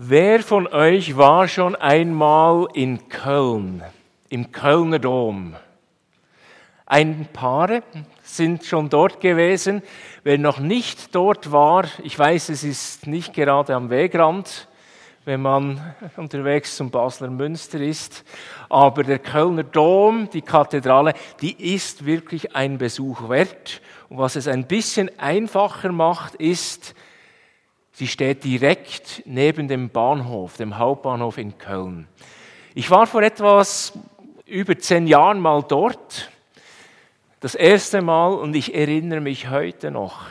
Wer von euch war schon einmal in Köln, im Kölner Dom? Ein paar sind schon dort gewesen. Wer noch nicht dort war, ich weiß, es ist nicht gerade am Wegrand, wenn man unterwegs zum Basler Münster ist, aber der Kölner Dom, die Kathedrale, die ist wirklich ein Besuch wert. Und was es ein bisschen einfacher macht, ist, Sie steht direkt neben dem Bahnhof, dem Hauptbahnhof in Köln. Ich war vor etwas über zehn Jahren mal dort, das erste Mal, und ich erinnere mich heute noch,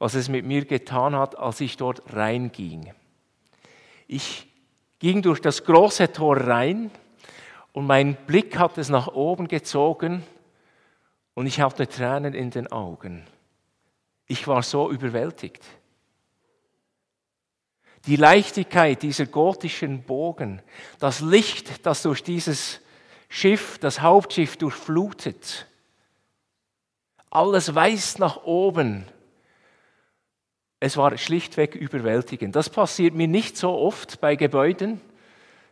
was es mit mir getan hat, als ich dort reinging. Ich ging durch das große Tor rein und mein Blick hat es nach oben gezogen und ich hatte Tränen in den Augen. Ich war so überwältigt. Die Leichtigkeit dieser gotischen Bogen, das Licht, das durch dieses Schiff, das Hauptschiff durchflutet, alles weist nach oben. Es war schlichtweg überwältigend. Das passiert mir nicht so oft bei Gebäuden.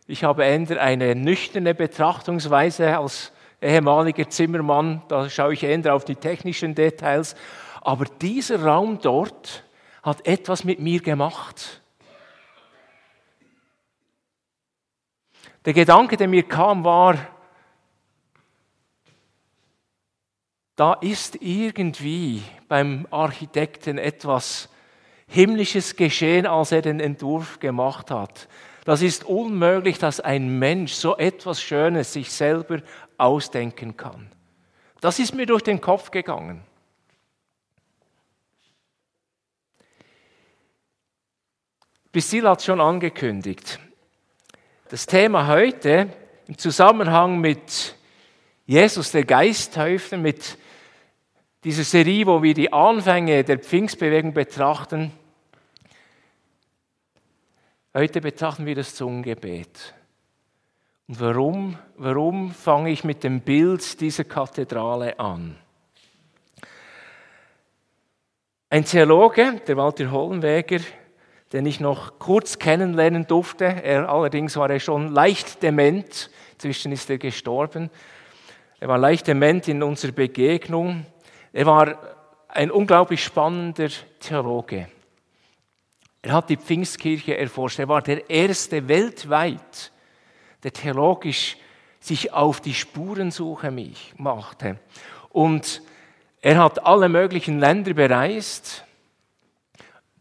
Ich habe eher eine nüchterne Betrachtungsweise als ehemaliger Zimmermann. Da schaue ich eher auf die technischen Details. Aber dieser Raum dort hat etwas mit mir gemacht. Der Gedanke, der mir kam, war, da ist irgendwie beim Architekten etwas Himmlisches geschehen, als er den Entwurf gemacht hat. Das ist unmöglich, dass ein Mensch so etwas Schönes sich selber ausdenken kann. Das ist mir durch den Kopf gegangen. Priscilla hat schon angekündigt. Das Thema heute im Zusammenhang mit Jesus, der Geisthäufler, mit dieser Serie, wo wir die Anfänge der Pfingstbewegung betrachten. Heute betrachten wir das Zungengebet. Und warum, warum fange ich mit dem Bild dieser Kathedrale an? Ein Theologe, der Walter Hollenweger, den ich noch kurz kennenlernen durfte. Er allerdings war er schon leicht dement. Inzwischen ist er gestorben. Er war leicht dement in unserer Begegnung. Er war ein unglaublich spannender Theologe. Er hat die Pfingstkirche erforscht. Er war der erste weltweit, der theologisch sich auf die Spurensuche machte. Und er hat alle möglichen Länder bereist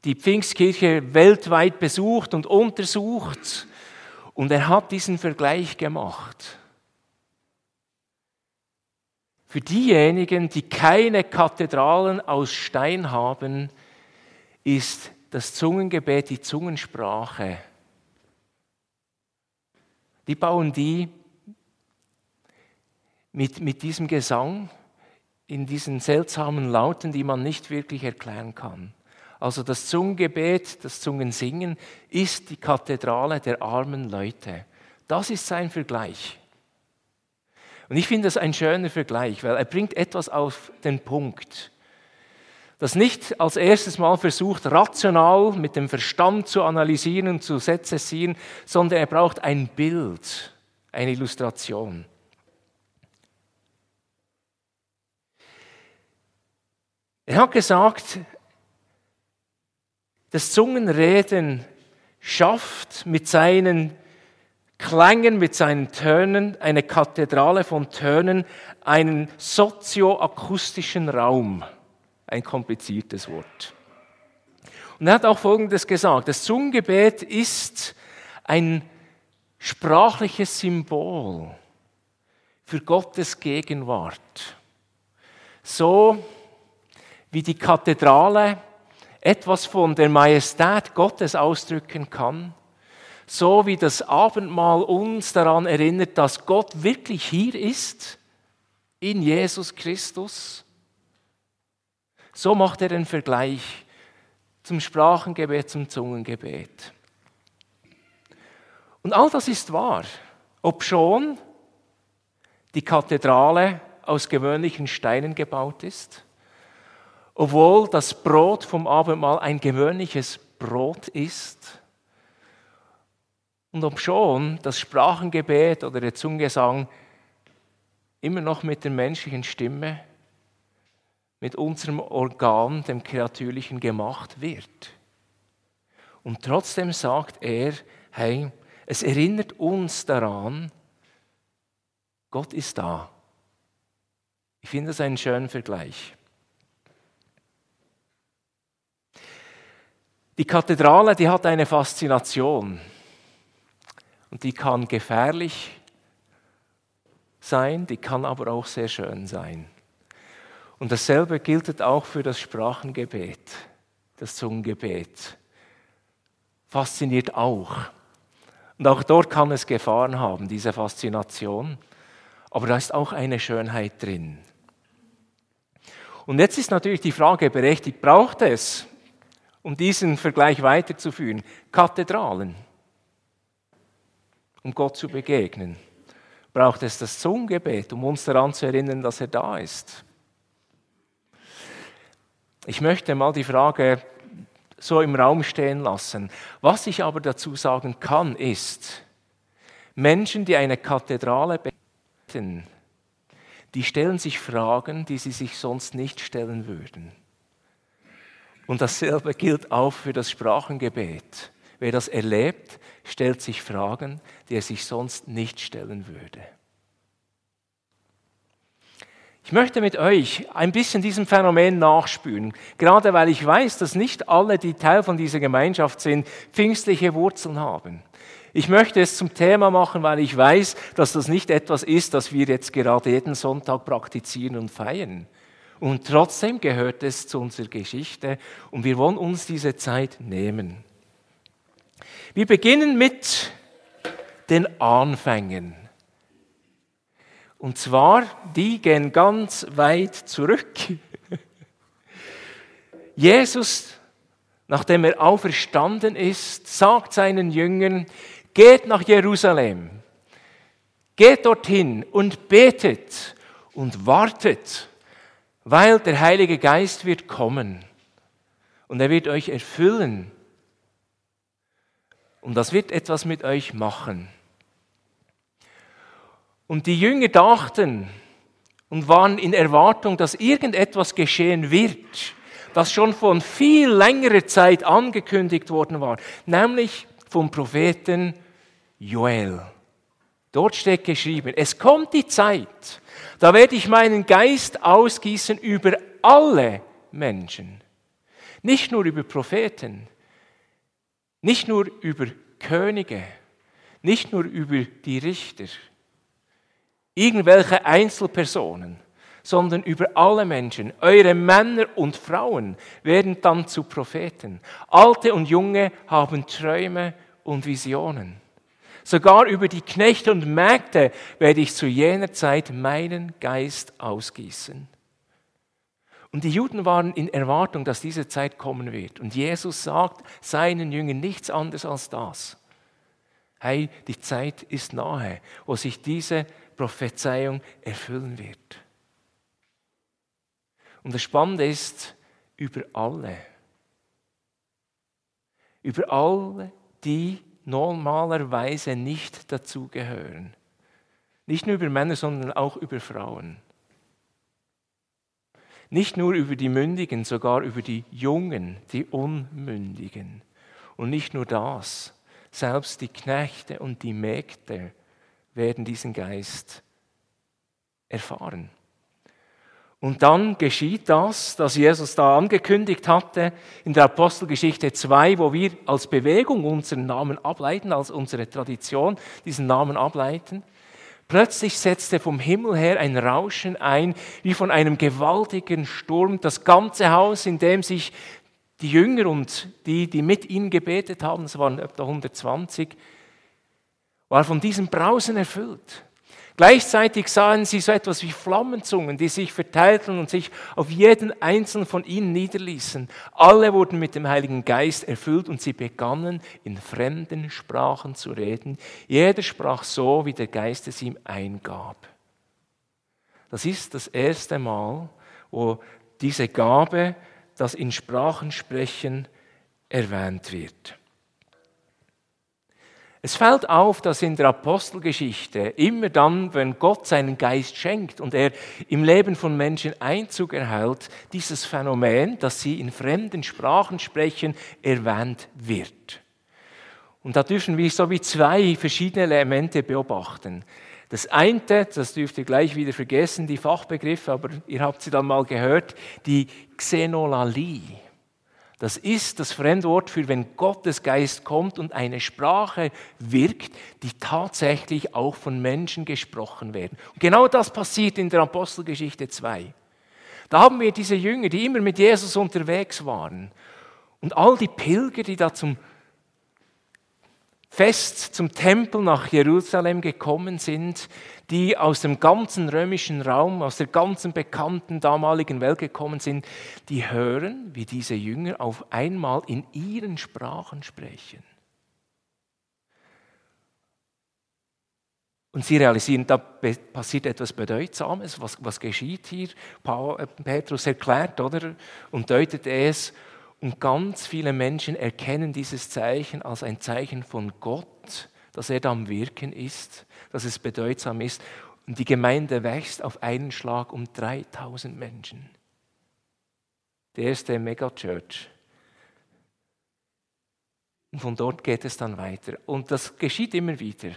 die Pfingstkirche weltweit besucht und untersucht und er hat diesen Vergleich gemacht. Für diejenigen, die keine Kathedralen aus Stein haben, ist das Zungengebet die Zungensprache. Die bauen die mit, mit diesem Gesang in diesen seltsamen Lauten, die man nicht wirklich erklären kann. Also das Zungengebet, das Zungensingen ist die Kathedrale der armen Leute. Das ist sein Vergleich. Und ich finde das ein schöner Vergleich, weil er bringt etwas auf den Punkt, das nicht als erstes Mal versucht, rational mit dem Verstand zu analysieren und zu sezessieren, sondern er braucht ein Bild, eine Illustration. Er hat gesagt, das Zungenreden schafft mit seinen Klängen, mit seinen Tönen, eine Kathedrale von Tönen, einen sozioakustischen Raum. Ein kompliziertes Wort. Und er hat auch Folgendes gesagt. Das Zungengebet ist ein sprachliches Symbol für Gottes Gegenwart. So wie die Kathedrale etwas von der Majestät Gottes ausdrücken kann, so wie das Abendmahl uns daran erinnert, dass Gott wirklich hier ist, in Jesus Christus. So macht er den Vergleich zum Sprachengebet, zum Zungengebet. Und all das ist wahr, obschon die Kathedrale aus gewöhnlichen Steinen gebaut ist obwohl das Brot vom Abendmahl ein gewöhnliches Brot ist, Und ob schon das Sprachengebet oder der Zungesang immer noch mit der menschlichen Stimme, mit unserem Organ, dem Kreatürlichen, gemacht wird. Und trotzdem sagt er, hey, es erinnert uns daran, Gott ist da. Ich finde das einen schönen Vergleich. Die Kathedrale, die hat eine Faszination und die kann gefährlich sein, die kann aber auch sehr schön sein. Und dasselbe gilt auch für das Sprachengebet, das Zungengebet. Fasziniert auch. Und auch dort kann es Gefahren haben, diese Faszination. Aber da ist auch eine Schönheit drin. Und jetzt ist natürlich die Frage berechtigt, braucht es, um diesen Vergleich weiterzuführen, Kathedralen, um Gott zu begegnen? Braucht es das Zungengebet, um uns daran zu erinnern, dass er da ist? Ich möchte mal die Frage so im Raum stehen lassen. Was ich aber dazu sagen kann, ist, Menschen, die eine Kathedrale beten, die stellen sich Fragen, die sie sich sonst nicht stellen würden. Und dasselbe gilt auch für das Sprachengebet. Wer das erlebt, stellt sich Fragen, die er sich sonst nicht stellen würde. Ich möchte mit euch ein bisschen diesem Phänomen nachspüren, gerade weil ich weiß, dass nicht alle, die Teil von dieser Gemeinschaft sind, pfingstliche Wurzeln haben. Ich möchte es zum Thema machen, weil ich weiß, dass das nicht etwas ist, das wir jetzt gerade jeden Sonntag praktizieren und feiern. Und trotzdem gehört es zu unserer Geschichte und wir wollen uns diese Zeit nehmen. Wir beginnen mit den Anfängen. Und zwar, die gehen ganz weit zurück. Jesus, nachdem er auferstanden ist, sagt seinen Jüngern, geht nach Jerusalem, geht dorthin und betet und wartet, weil der Heilige Geist wird kommen und er wird euch erfüllen. Und das wird etwas mit euch machen. Und die Jünger dachten und waren in Erwartung, dass irgendetwas geschehen wird, das schon von viel längerer Zeit angekündigt worden war, nämlich vom Propheten Joel. Dort steht geschrieben, es kommt die Zeit, da werde ich meinen Geist ausgießen über alle Menschen. Nicht nur über Propheten, nicht nur über Könige, nicht nur über die Richter, irgendwelche Einzelpersonen, sondern über alle Menschen. Eure Männer und Frauen werden dann zu Propheten. Alte und Junge haben Träume und Visionen. Sogar über die Knechte und Mägde werde ich zu jener Zeit meinen Geist ausgießen. Und die Juden waren in Erwartung, dass diese Zeit kommen wird. Und Jesus sagt seinen Jüngern nichts anderes als das. Hey, die Zeit ist nahe, wo sich diese Prophezeiung erfüllen wird. Und das Spannende ist, über alle, über alle, die normalerweise nicht dazugehören. Nicht nur über Männer, sondern auch über Frauen. Nicht nur über die Mündigen, sogar über die Jungen, die Unmündigen. Und nicht nur das, selbst die Knechte und die Mägde werden diesen Geist erfahren. Und dann geschieht das, das Jesus da angekündigt hatte in der Apostelgeschichte 2, wo wir als Bewegung unseren Namen ableiten, als unsere Tradition diesen Namen ableiten. Plötzlich setzte vom Himmel her ein Rauschen ein, wie von einem gewaltigen Sturm. Das ganze Haus, in dem sich die Jünger und die, die mit ihnen gebetet haben, es waren etwa 120, war von diesem Brausen erfüllt. Gleichzeitig sahen sie so etwas wie Flammenzungen, die sich verteilten und sich auf jeden einzelnen von ihnen niederließen. Alle wurden mit dem Heiligen Geist erfüllt und sie begannen in fremden Sprachen zu reden. Jeder sprach so, wie der Geist es ihm eingab. Das ist das erste Mal, wo diese Gabe, das in Sprachen sprechen, erwähnt wird. Es fällt auf, dass in der Apostelgeschichte immer dann, wenn Gott seinen Geist schenkt und er im Leben von Menschen Einzug erhält, dieses Phänomen, dass sie in fremden Sprachen sprechen, erwähnt wird. Und da dürfen wir so wie zwei verschiedene Elemente beobachten. Das eine, das dürft ihr gleich wieder vergessen, die Fachbegriffe, aber ihr habt sie dann mal gehört, die Xenolalie. Das ist das Fremdwort für wenn Gottes Geist kommt und eine Sprache wirkt, die tatsächlich auch von Menschen gesprochen werden. Und genau das passiert in der Apostelgeschichte 2. Da haben wir diese Jünger, die immer mit Jesus unterwegs waren. Und all die Pilger, die da zum Fest zum Tempel nach Jerusalem gekommen sind, die aus dem ganzen römischen Raum, aus der ganzen bekannten damaligen Welt gekommen sind, die hören, wie diese Jünger auf einmal in ihren Sprachen sprechen. Und sie realisieren, da passiert etwas Bedeutsames. Was, was geschieht hier? Äh, Petrus erklärt, oder? Und deutet es. Und ganz viele Menschen erkennen dieses Zeichen als ein Zeichen von Gott, dass er da am Wirken ist, dass es bedeutsam ist. Und die Gemeinde wächst auf einen Schlag um 3000 Menschen. Die erste Megachurch. Und von dort geht es dann weiter. Und das geschieht immer wieder.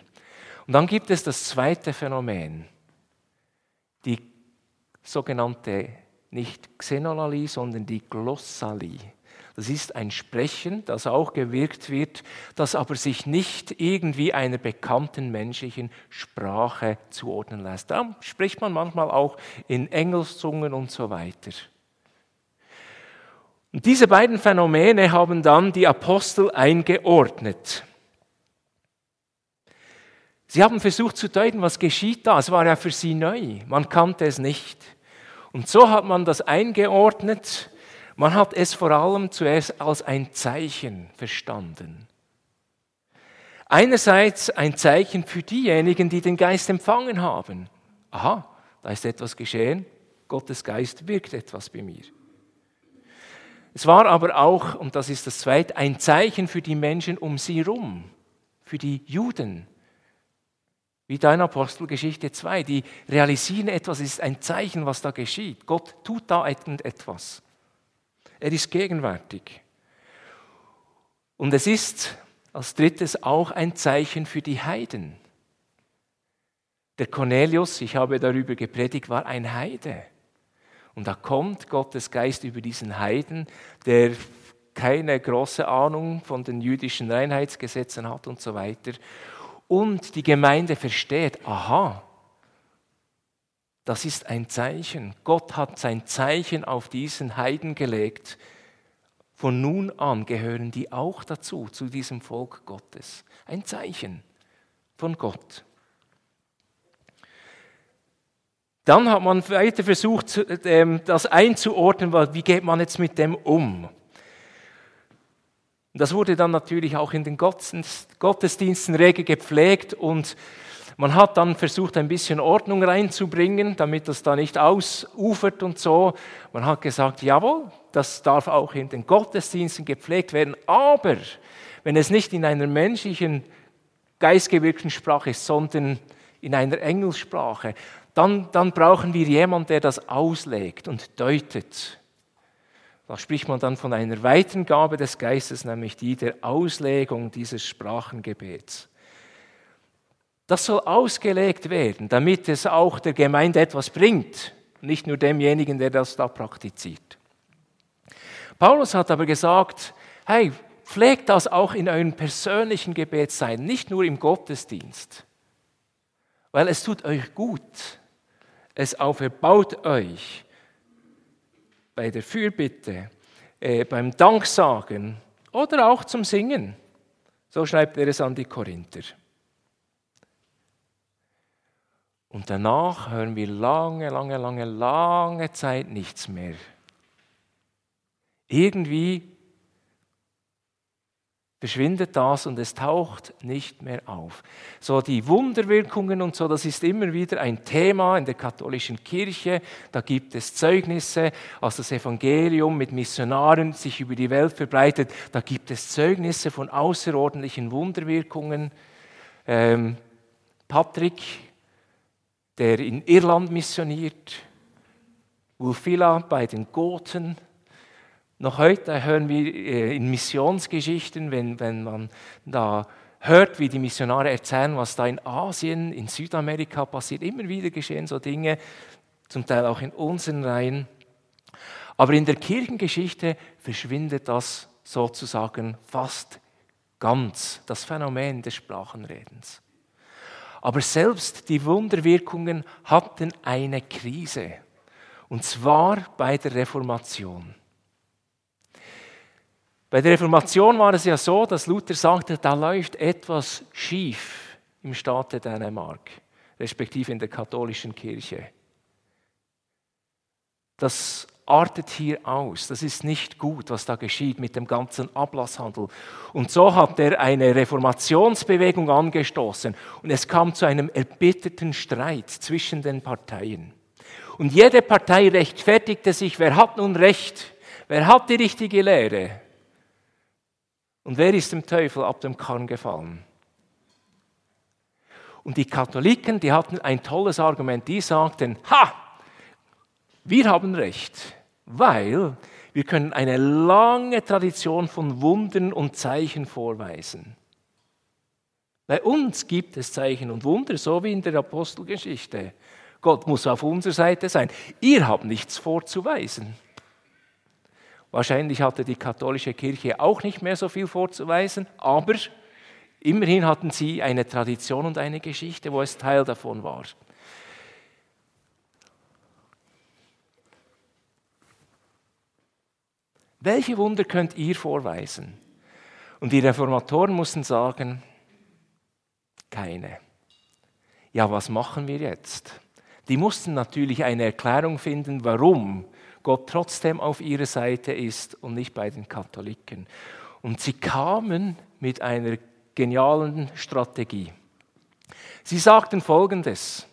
Und dann gibt es das zweite Phänomen, die sogenannte nicht Xenolalie, sondern die Glossalie. Das ist ein Sprechen, das auch gewirkt wird, das aber sich nicht irgendwie einer bekannten menschlichen Sprache zuordnen lässt. Da spricht man manchmal auch in Engelszungen und so weiter. Und diese beiden Phänomene haben dann die Apostel eingeordnet. Sie haben versucht zu deuten, was geschieht da. Es war ja für sie neu. Man kannte es nicht. Und so hat man das eingeordnet man hat es vor allem zuerst als ein Zeichen verstanden. Einerseits ein Zeichen für diejenigen, die den Geist empfangen haben. Aha, da ist etwas geschehen, Gottes Geist wirkt etwas bei mir. Es war aber auch, und das ist das Zweite, ein Zeichen für die Menschen um sie herum, für die Juden. Wie da Apostelgeschichte 2, die realisieren etwas, ist ein Zeichen, was da geschieht. Gott tut da etwas. Er ist gegenwärtig. Und es ist als drittes auch ein Zeichen für die Heiden. Der Cornelius, ich habe darüber gepredigt, war ein Heide. Und da kommt Gottes Geist über diesen Heiden, der keine große Ahnung von den jüdischen Reinheitsgesetzen hat und so weiter. Und die Gemeinde versteht, aha, das ist ein Zeichen. Gott hat sein Zeichen auf diesen Heiden gelegt. Von nun an gehören die auch dazu, zu diesem Volk Gottes. Ein Zeichen von Gott. Dann hat man weiter versucht, ähm, das einzuordnen, wie geht man jetzt mit dem um? Das wurde dann natürlich auch in den Gottesdiensten rege gepflegt und man hat dann versucht, ein bisschen Ordnung reinzubringen, damit das da nicht ausufert und so. Man hat gesagt, jawohl, das darf auch in den Gottesdiensten gepflegt werden, aber wenn es nicht in einer menschlichen, geistgewirkten Sprache ist, sondern in einer Engelssprache, dann, dann brauchen wir jemanden, der das auslegt und deutet. Da spricht man dann von einer weiteren Gabe des Geistes, nämlich die der Auslegung dieses Sprachengebets. Das soll ausgelegt werden, damit es auch der Gemeinde etwas bringt, nicht nur demjenigen, der das da praktiziert. Paulus hat aber gesagt, hey, pflegt das auch in euren persönlichen Gebet sein, nicht nur im Gottesdienst, weil es tut euch gut, es auferbaut euch bei der Fürbitte, äh, beim Danksagen oder auch zum Singen. So schreibt er es an die Korinther. Und danach hören wir lange, lange, lange, lange Zeit nichts mehr. Irgendwie verschwindet das und es taucht nicht mehr auf. So die Wunderwirkungen und so, das ist immer wieder ein Thema in der katholischen Kirche. Da gibt es Zeugnisse, als das Evangelium mit Missionaren sich über die Welt verbreitet, da gibt es Zeugnisse von außerordentlichen Wunderwirkungen. Ähm, Patrick, der in Irland missioniert, Ulfila bei den Goten. Noch heute hören wir äh, in Missionsgeschichten, wenn, wenn man da hört, wie die Missionare erzählen, was da in Asien, in Südamerika passiert. Immer wieder geschehen so Dinge, zum Teil auch in unseren Reihen. Aber in der Kirchengeschichte verschwindet das sozusagen fast ganz, das Phänomen des Sprachenredens. Aber selbst die Wunderwirkungen hatten eine Krise, und zwar bei der Reformation. Bei der Reformation war es ja so, dass Luther sagte, da läuft etwas schief im Staate Dänemark, respektive in der katholischen Kirche. Das artet hier aus. Das ist nicht gut, was da geschieht mit dem ganzen Ablasshandel. Und so hat er eine Reformationsbewegung angestoßen und es kam zu einem erbitterten Streit zwischen den Parteien. Und jede Partei rechtfertigte sich, wer hat nun Recht, wer hat die richtige Lehre. Und wer ist dem Teufel ab dem Karren gefallen? Und die Katholiken, die hatten ein tolles Argument. Die sagten, ha, wir haben Recht, weil wir können eine lange Tradition von Wundern und Zeichen vorweisen. Bei uns gibt es Zeichen und Wunder, so wie in der Apostelgeschichte. Gott muss auf unserer Seite sein. Ihr habt nichts vorzuweisen. Wahrscheinlich hatte die katholische Kirche auch nicht mehr so viel vorzuweisen, aber immerhin hatten sie eine Tradition und eine Geschichte, wo es Teil davon war. Welche Wunder könnt ihr vorweisen? Und die Reformatoren mussten sagen, keine. Ja, was machen wir jetzt? Die mussten natürlich eine Erklärung finden, warum Gott trotzdem auf ihrer Seite ist und nicht bei den Katholiken. Und sie kamen mit einer genialen Strategie. Sie sagten Folgendes.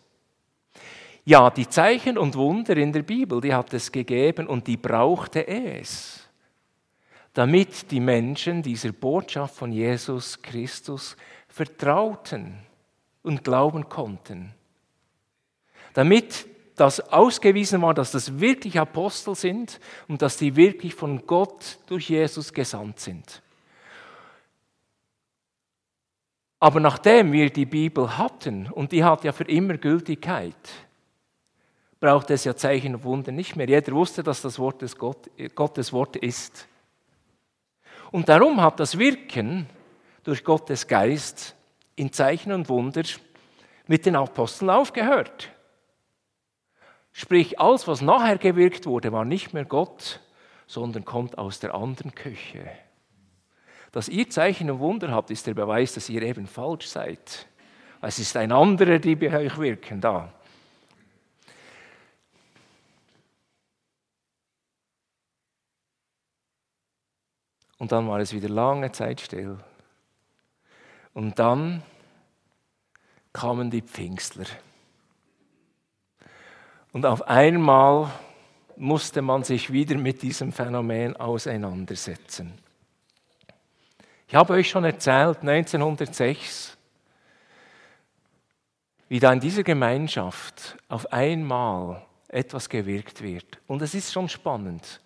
Ja, die Zeichen und Wunder in der Bibel, die hat es gegeben und die brauchte es, damit die Menschen dieser Botschaft von Jesus Christus vertrauten und glauben konnten. Damit dass ausgewiesen war, dass das wirklich Apostel sind und dass die wirklich von Gott durch Jesus gesandt sind. Aber nachdem wir die Bibel hatten, und die hat ja für immer Gültigkeit, braucht es ja Zeichen und Wunder nicht mehr. Jeder wusste, dass das Wort des Gott, Gottes Wort ist. Und darum hat das Wirken durch Gottes Geist in Zeichen und Wunder mit den Aposteln aufgehört. Sprich, alles, was nachher gewirkt wurde, war nicht mehr Gott, sondern kommt aus der anderen Küche. Dass ihr Zeichen und Wunder habt, ist der Beweis, dass ihr eben falsch seid. Es ist ein anderer, die bei euch wirken da. Und dann war es wieder lange Zeit still. Und dann kamen die Pfingstler. Und auf einmal musste man sich wieder mit diesem Phänomen auseinandersetzen. Ich habe euch schon erzählt, 1906, wie da in dieser Gemeinschaft auf einmal etwas gewirkt wird. Und es ist schon spannend.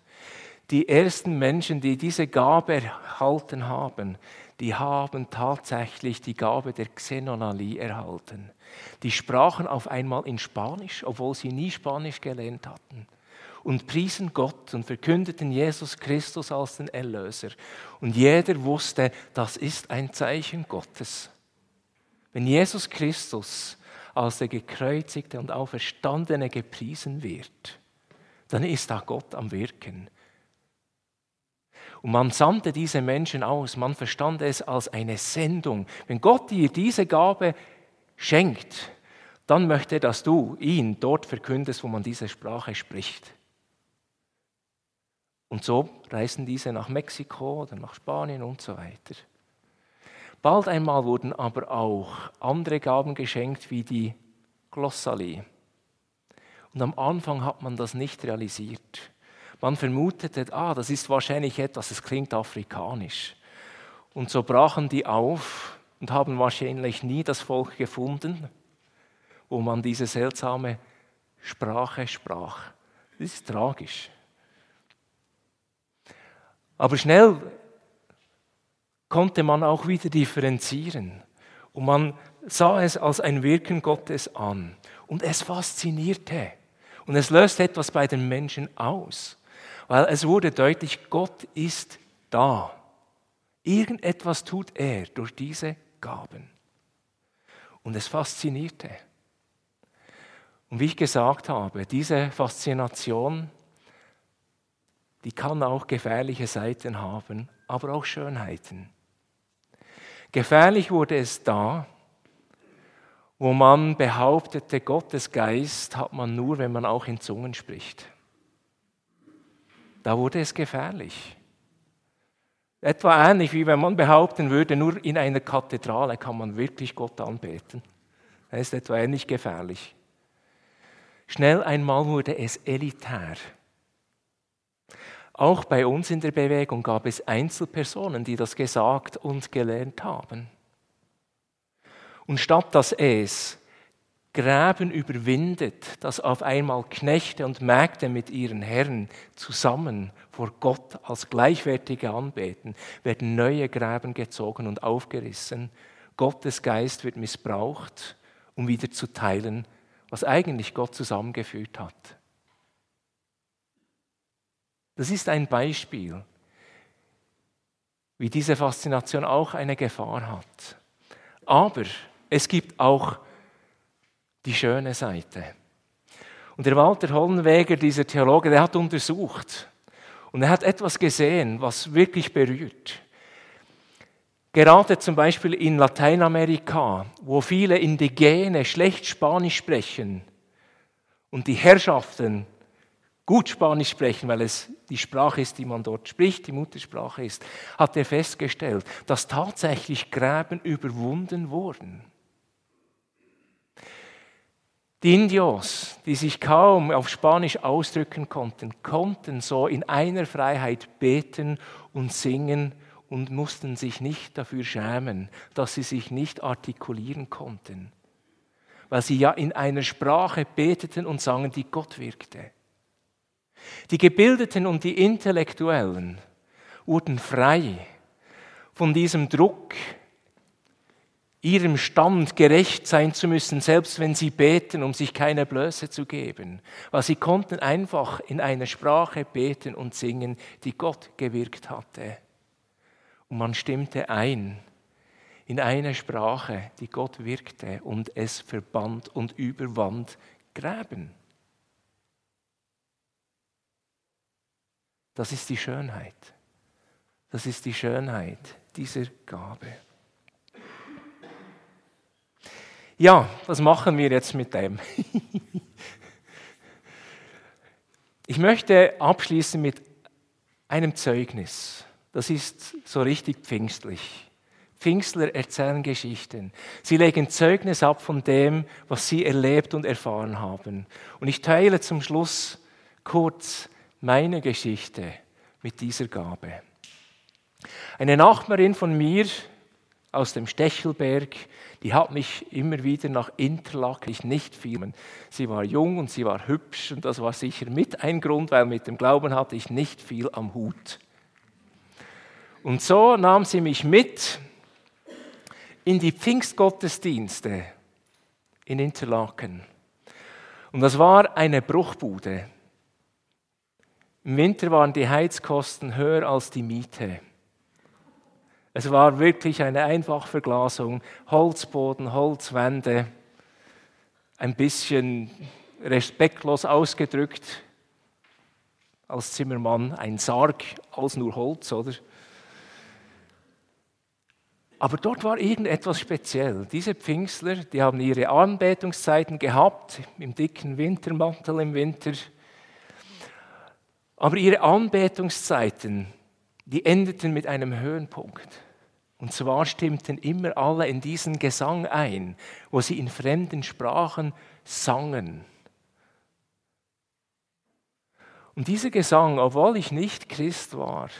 Die ersten Menschen, die diese Gabe erhalten haben, die haben tatsächlich die Gabe der Xenonalie erhalten. Die sprachen auf einmal in Spanisch, obwohl sie nie Spanisch gelernt hatten. Und priesen Gott und verkündeten Jesus Christus als den Erlöser. Und jeder wusste, das ist ein Zeichen Gottes. Wenn Jesus Christus als der gekreuzigte und auferstandene gepriesen wird, dann ist da Gott am Wirken. Und man sandte diese Menschen aus, man verstand es als eine Sendung. Wenn Gott dir diese Gabe schenkt, dann möchte er, dass du ihn dort verkündest, wo man diese Sprache spricht. Und so reisen diese nach Mexiko oder nach Spanien und so weiter. Bald einmal wurden aber auch andere Gaben geschenkt, wie die Glossalie. Und am Anfang hat man das nicht realisiert. Man vermutete, ah, das ist wahrscheinlich etwas, es klingt afrikanisch. Und so brachen die auf und haben wahrscheinlich nie das Volk gefunden, wo man diese seltsame Sprache sprach. Das ist tragisch. Aber schnell konnte man auch wieder differenzieren und man sah es als ein Wirken Gottes an und es faszinierte und es löste etwas bei den Menschen aus, weil es wurde deutlich, Gott ist da. Irgendetwas tut er durch diese Gaben. Und es faszinierte. Und wie ich gesagt habe, diese Faszination, die kann auch gefährliche Seiten haben, aber auch Schönheiten. Gefährlich wurde es da, wo man behauptete, Gottes Geist hat man nur, wenn man auch in Zungen spricht. Da wurde es gefährlich. Etwa ähnlich wie wenn man behaupten würde, nur in einer Kathedrale kann man wirklich Gott anbeten. Das ist etwa ähnlich gefährlich. Schnell einmal wurde es elitär. Auch bei uns in der Bewegung gab es Einzelpersonen, die das gesagt und gelernt haben. Und statt dass es Gräben überwindet, dass auf einmal Knechte und Mägde mit ihren Herren zusammen vor Gott als Gleichwertige anbeten, werden neue Gräben gezogen und aufgerissen. Gottes Geist wird missbraucht, um wieder zu teilen, was eigentlich Gott zusammengeführt hat. Das ist ein Beispiel, wie diese Faszination auch eine Gefahr hat. Aber es gibt auch die schöne Seite. Und der Walter Hollenweger, dieser Theologe, der hat untersucht und er hat etwas gesehen, was wirklich berührt. Gerade zum Beispiel in Lateinamerika, wo viele Indigene schlecht Spanisch sprechen und die Herrschaften gut Spanisch sprechen, weil es die Sprache ist, die man dort spricht, die Muttersprache ist, hat er festgestellt, dass tatsächlich Gräben überwunden wurden. Die Indios, die sich kaum auf Spanisch ausdrücken konnten, konnten so in einer Freiheit beten und singen und mussten sich nicht dafür schämen, dass sie sich nicht artikulieren konnten, weil sie ja in einer Sprache beteten und sangen, die Gott wirkte. Die Gebildeten und die Intellektuellen wurden frei von diesem Druck, ihrem Stand gerecht sein zu müssen, selbst wenn sie beten, um sich keine Blöße zu geben. Weil sie konnten einfach in einer Sprache beten und singen, die Gott gewirkt hatte. Und man stimmte ein in eine Sprache, die Gott wirkte und es verband und überwand Gräben. Das ist die Schönheit. Das ist die Schönheit dieser Gabe. Ja, was machen wir jetzt mit dem? ich möchte abschließen mit einem Zeugnis. Das ist so richtig pfingstlich. Pfingstler erzählen Geschichten. Sie legen Zeugnis ab von dem, was sie erlebt und erfahren haben. Und ich teile zum Schluss kurz meine Geschichte mit dieser Gabe. Eine Nachbarin von mir aus dem Stechelberg, die hat mich immer wieder nach Interlaken nicht filmen. Sie war jung und sie war hübsch und das war sicher mit ein Grund, weil mit dem Glauben hatte ich nicht viel am Hut. Und so nahm sie mich mit in die Pfingstgottesdienste in Interlaken. Und das war eine Bruchbude. Im Winter waren die Heizkosten höher als die Miete. Es war wirklich eine Einfachverglasung, Holzboden, Holzwände, ein bisschen respektlos ausgedrückt als Zimmermann, ein Sarg als nur Holz, oder? Aber dort war irgendetwas speziell. Diese Pfingstler, die haben ihre Anbetungszeiten gehabt, im dicken Wintermantel im Winter, aber ihre Anbetungszeiten, die endeten mit einem Höhenpunkt. Und zwar stimmten immer alle in diesen Gesang ein, wo sie in fremden Sprachen sangen. Und dieser Gesang, obwohl ich nicht Christ war,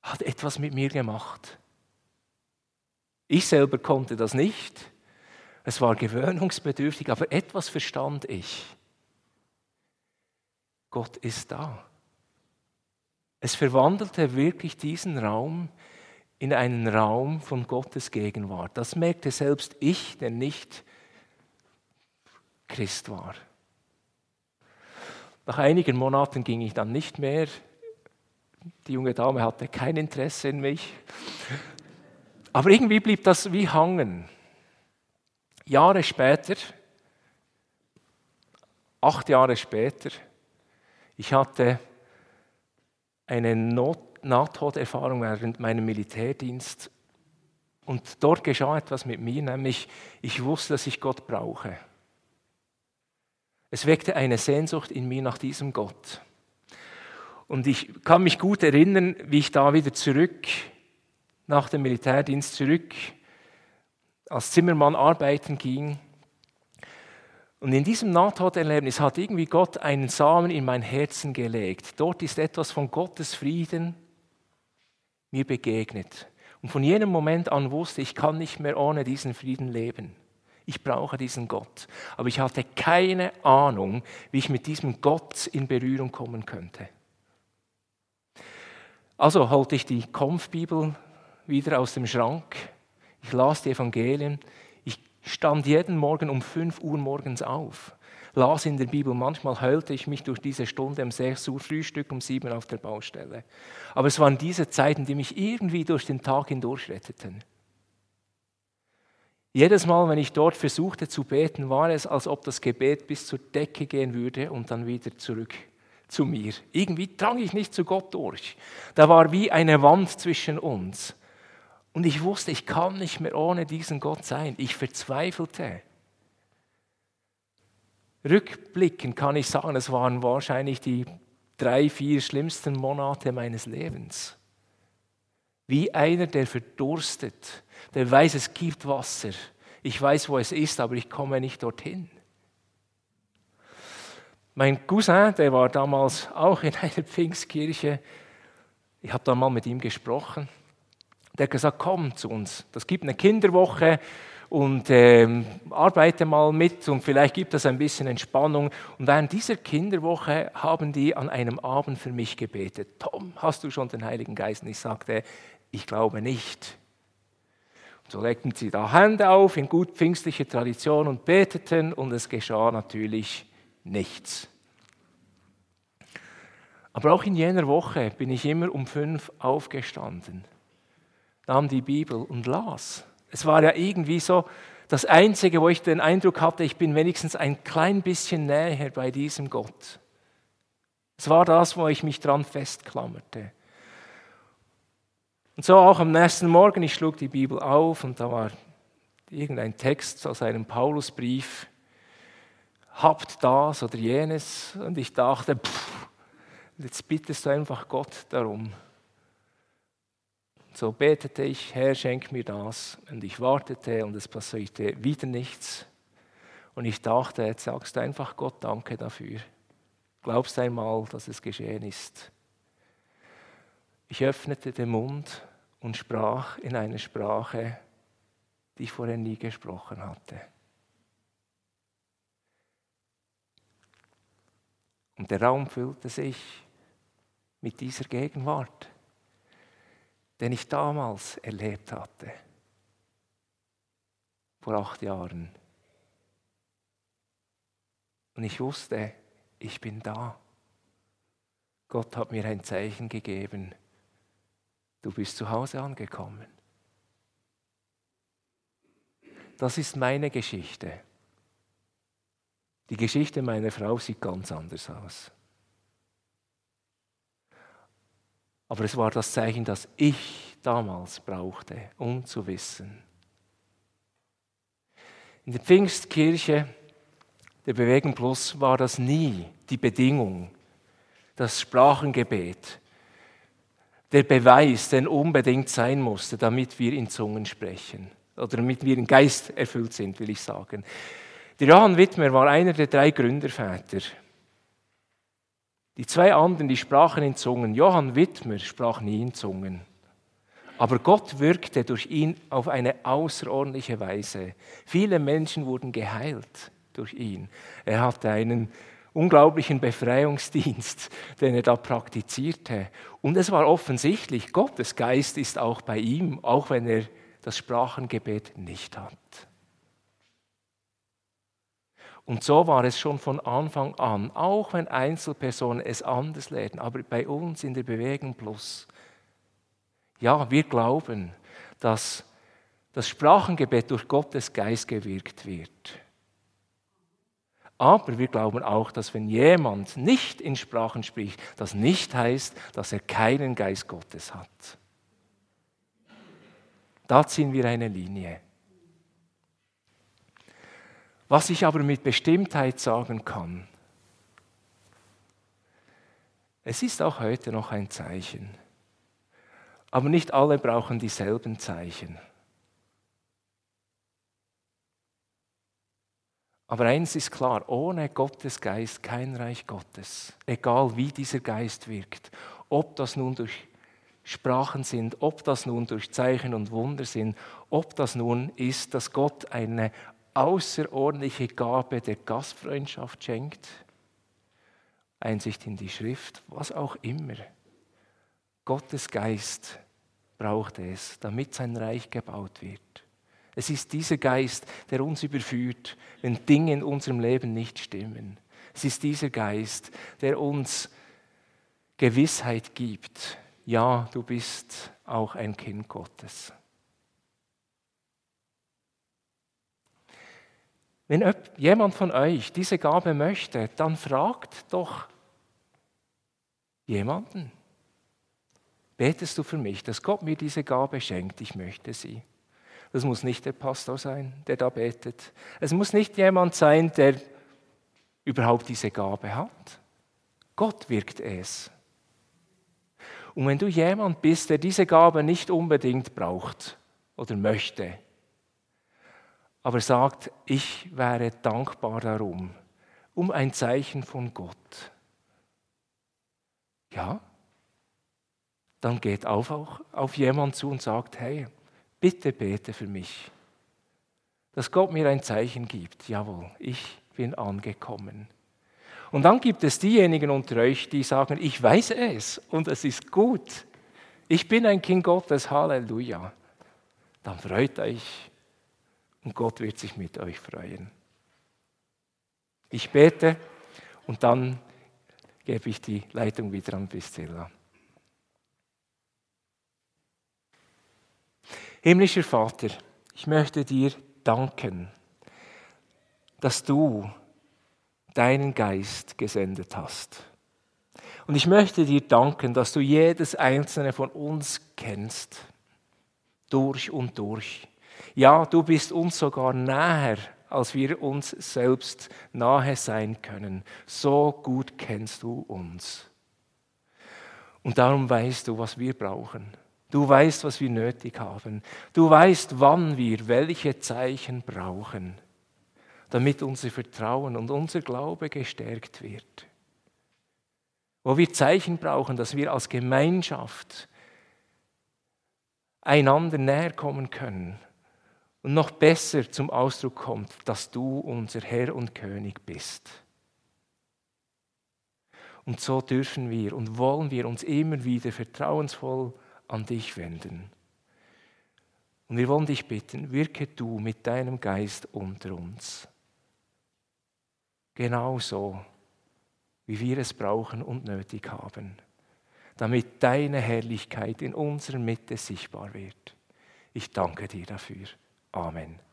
hat etwas mit mir gemacht. Ich selber konnte das nicht. Es war gewöhnungsbedürftig, aber etwas verstand ich. Gott ist da. Es verwandelte wirklich diesen Raum in einen Raum von Gottes Gegenwart. Das merkte selbst ich, der nicht Christ war. Nach einigen Monaten ging ich dann nicht mehr. Die junge Dame hatte kein Interesse in mich. Aber irgendwie blieb das wie hangen. Jahre später, acht Jahre später, ich hatte eine Nahtoderfahrung während meinem Militärdienst und dort geschah etwas mit mir, nämlich ich wusste, dass ich Gott brauche. Es weckte eine Sehnsucht in mir nach diesem Gott. Und ich kann mich gut erinnern, wie ich da wieder zurück, nach dem Militärdienst zurück, als Zimmermann arbeiten ging. Und in diesem Nahtoderlebnis hat irgendwie Gott einen Samen in mein Herzen gelegt. Dort ist etwas von Gottes Frieden mir begegnet. Und von jenem Moment an wusste ich, ich kann nicht mehr ohne diesen Frieden leben. Ich brauche diesen Gott. Aber ich hatte keine Ahnung, wie ich mit diesem Gott in Berührung kommen könnte. Also holte ich die Konfbibel wieder aus dem Schrank. Ich las die Evangelien. Stand jeden Morgen um 5 Uhr morgens auf, las in der Bibel. Manchmal heulte ich mich durch diese Stunde um 6 Uhr Frühstück, um 7 Uhr auf der Baustelle. Aber es waren diese Zeiten, die mich irgendwie durch den Tag hindurch retteten. Jedes Mal, wenn ich dort versuchte zu beten, war es, als ob das Gebet bis zur Decke gehen würde und dann wieder zurück zu mir. Irgendwie drang ich nicht zu Gott durch. Da war wie eine Wand zwischen uns. Und ich wusste, ich kann nicht mehr ohne diesen Gott sein. Ich verzweifelte. Rückblickend kann ich sagen, es waren wahrscheinlich die drei, vier schlimmsten Monate meines Lebens. Wie einer, der verdurstet, der weiß, es gibt Wasser. Ich weiß, wo es ist, aber ich komme nicht dorthin. Mein Cousin, der war damals auch in einer Pfingstkirche. Ich habe da mal mit ihm gesprochen. Der hat gesagt, komm zu uns. Das gibt eine Kinderwoche und ähm, arbeite mal mit und vielleicht gibt es ein bisschen Entspannung. Und während dieser Kinderwoche haben die an einem Abend für mich gebetet. Tom, hast du schon den Heiligen Geist? Und ich sagte, ich glaube nicht. Und so legten sie da Hände auf in gut pfingstlicher Tradition und beteten und es geschah natürlich nichts. Aber auch in jener Woche bin ich immer um fünf aufgestanden, nahm die Bibel und las. Es war ja irgendwie so das Einzige, wo ich den Eindruck hatte, ich bin wenigstens ein klein bisschen näher bei diesem Gott. Es war das, wo ich mich dran festklammerte. Und so auch am nächsten Morgen, ich schlug die Bibel auf und da war irgendein Text aus einem Paulusbrief, habt das oder jenes. Und ich dachte, pff, jetzt bittest du einfach Gott darum. So betete ich, Herr, schenk mir das. Und ich wartete und es passierte wieder nichts. Und ich dachte, jetzt sagst du einfach Gott Danke dafür. Glaubst einmal, dass es geschehen ist. Ich öffnete den Mund und sprach in einer Sprache, die ich vorher nie gesprochen hatte. Und der Raum füllte sich mit dieser Gegenwart den ich damals erlebt hatte, vor acht Jahren. Und ich wusste, ich bin da. Gott hat mir ein Zeichen gegeben. Du bist zu Hause angekommen. Das ist meine Geschichte. Die Geschichte meiner Frau sieht ganz anders aus. Aber es war das Zeichen, das ich damals brauchte, um zu wissen. In der Pfingstkirche der Bewegung Plus war das nie die Bedingung, das Sprachengebet, der Beweis, der unbedingt sein musste, damit wir in Zungen sprechen oder damit wir im Geist erfüllt sind, will ich sagen. Der Johann Wittmer war einer der drei Gründerväter die zwei anderen, die sprachen in Zungen. Johann Wittmer sprach nie in Zungen. Aber Gott wirkte durch ihn auf eine außerordentliche Weise. Viele Menschen wurden geheilt durch ihn. Er hatte einen unglaublichen Befreiungsdienst, den er da praktizierte. Und es war offensichtlich, Gottes Geist ist auch bei ihm, auch wenn er das Sprachengebet nicht hat. Und so war es schon von Anfang an, auch wenn Einzelpersonen es anders lernen, aber bei uns in der Bewegung Plus. Ja, wir glauben, dass das Sprachengebet durch Gottes Geist gewirkt wird. Aber wir glauben auch, dass wenn jemand nicht in Sprachen spricht, das nicht heißt, dass er keinen Geist Gottes hat. Da ziehen wir eine Linie. Was ich aber mit Bestimmtheit sagen kann, es ist auch heute noch ein Zeichen. Aber nicht alle brauchen dieselben Zeichen. Aber eins ist klar, ohne Gottes Geist kein Reich Gottes, egal wie dieser Geist wirkt, ob das nun durch Sprachen sind, ob das nun durch Zeichen und Wunder sind, ob das nun ist, dass Gott eine außerordentliche Gabe der Gastfreundschaft schenkt, Einsicht in die Schrift, was auch immer. Gottes Geist braucht es, damit sein Reich gebaut wird. Es ist dieser Geist, der uns überführt, wenn Dinge in unserem Leben nicht stimmen. Es ist dieser Geist, der uns Gewissheit gibt. Ja, du bist auch ein Kind Gottes. Wenn jemand von euch diese Gabe möchte, dann fragt doch jemanden. Betest du für mich, dass Gott mir diese Gabe schenkt? Ich möchte sie. Das muss nicht der Pastor sein, der da betet. Es muss nicht jemand sein, der überhaupt diese Gabe hat. Gott wirkt es. Und wenn du jemand bist, der diese Gabe nicht unbedingt braucht oder möchte, aber sagt, ich wäre dankbar darum, um ein Zeichen von Gott. Ja, dann geht auf, auch auf jemand zu und sagt, hey, bitte bete für mich, dass Gott mir ein Zeichen gibt. Jawohl, ich bin angekommen. Und dann gibt es diejenigen unter euch, die sagen, ich weiß es und es ist gut. Ich bin ein Kind Gottes, Halleluja. Dann freut euch und Gott wird sich mit euch freuen. Ich bete und dann gebe ich die Leitung wieder an Priscilla. Himmlischer Vater, ich möchte dir danken, dass du deinen Geist gesendet hast. Und ich möchte dir danken, dass du jedes einzelne von uns kennst, durch und durch. Ja, du bist uns sogar näher, als wir uns selbst nahe sein können. So gut kennst du uns. Und darum weißt du, was wir brauchen. Du weißt, was wir nötig haben. Du weißt, wann wir welche Zeichen brauchen, damit unser Vertrauen und unser Glaube gestärkt wird. Wo wir Zeichen brauchen, dass wir als Gemeinschaft einander näher kommen können und noch besser zum Ausdruck kommt, dass du unser Herr und König bist. Und so dürfen wir und wollen wir uns immer wieder vertrauensvoll an dich wenden. Und wir wollen dich bitten, wirke du mit deinem Geist unter uns. Genauso, wie wir es brauchen und nötig haben, damit deine Herrlichkeit in unserer Mitte sichtbar wird. Ich danke dir dafür. Amen.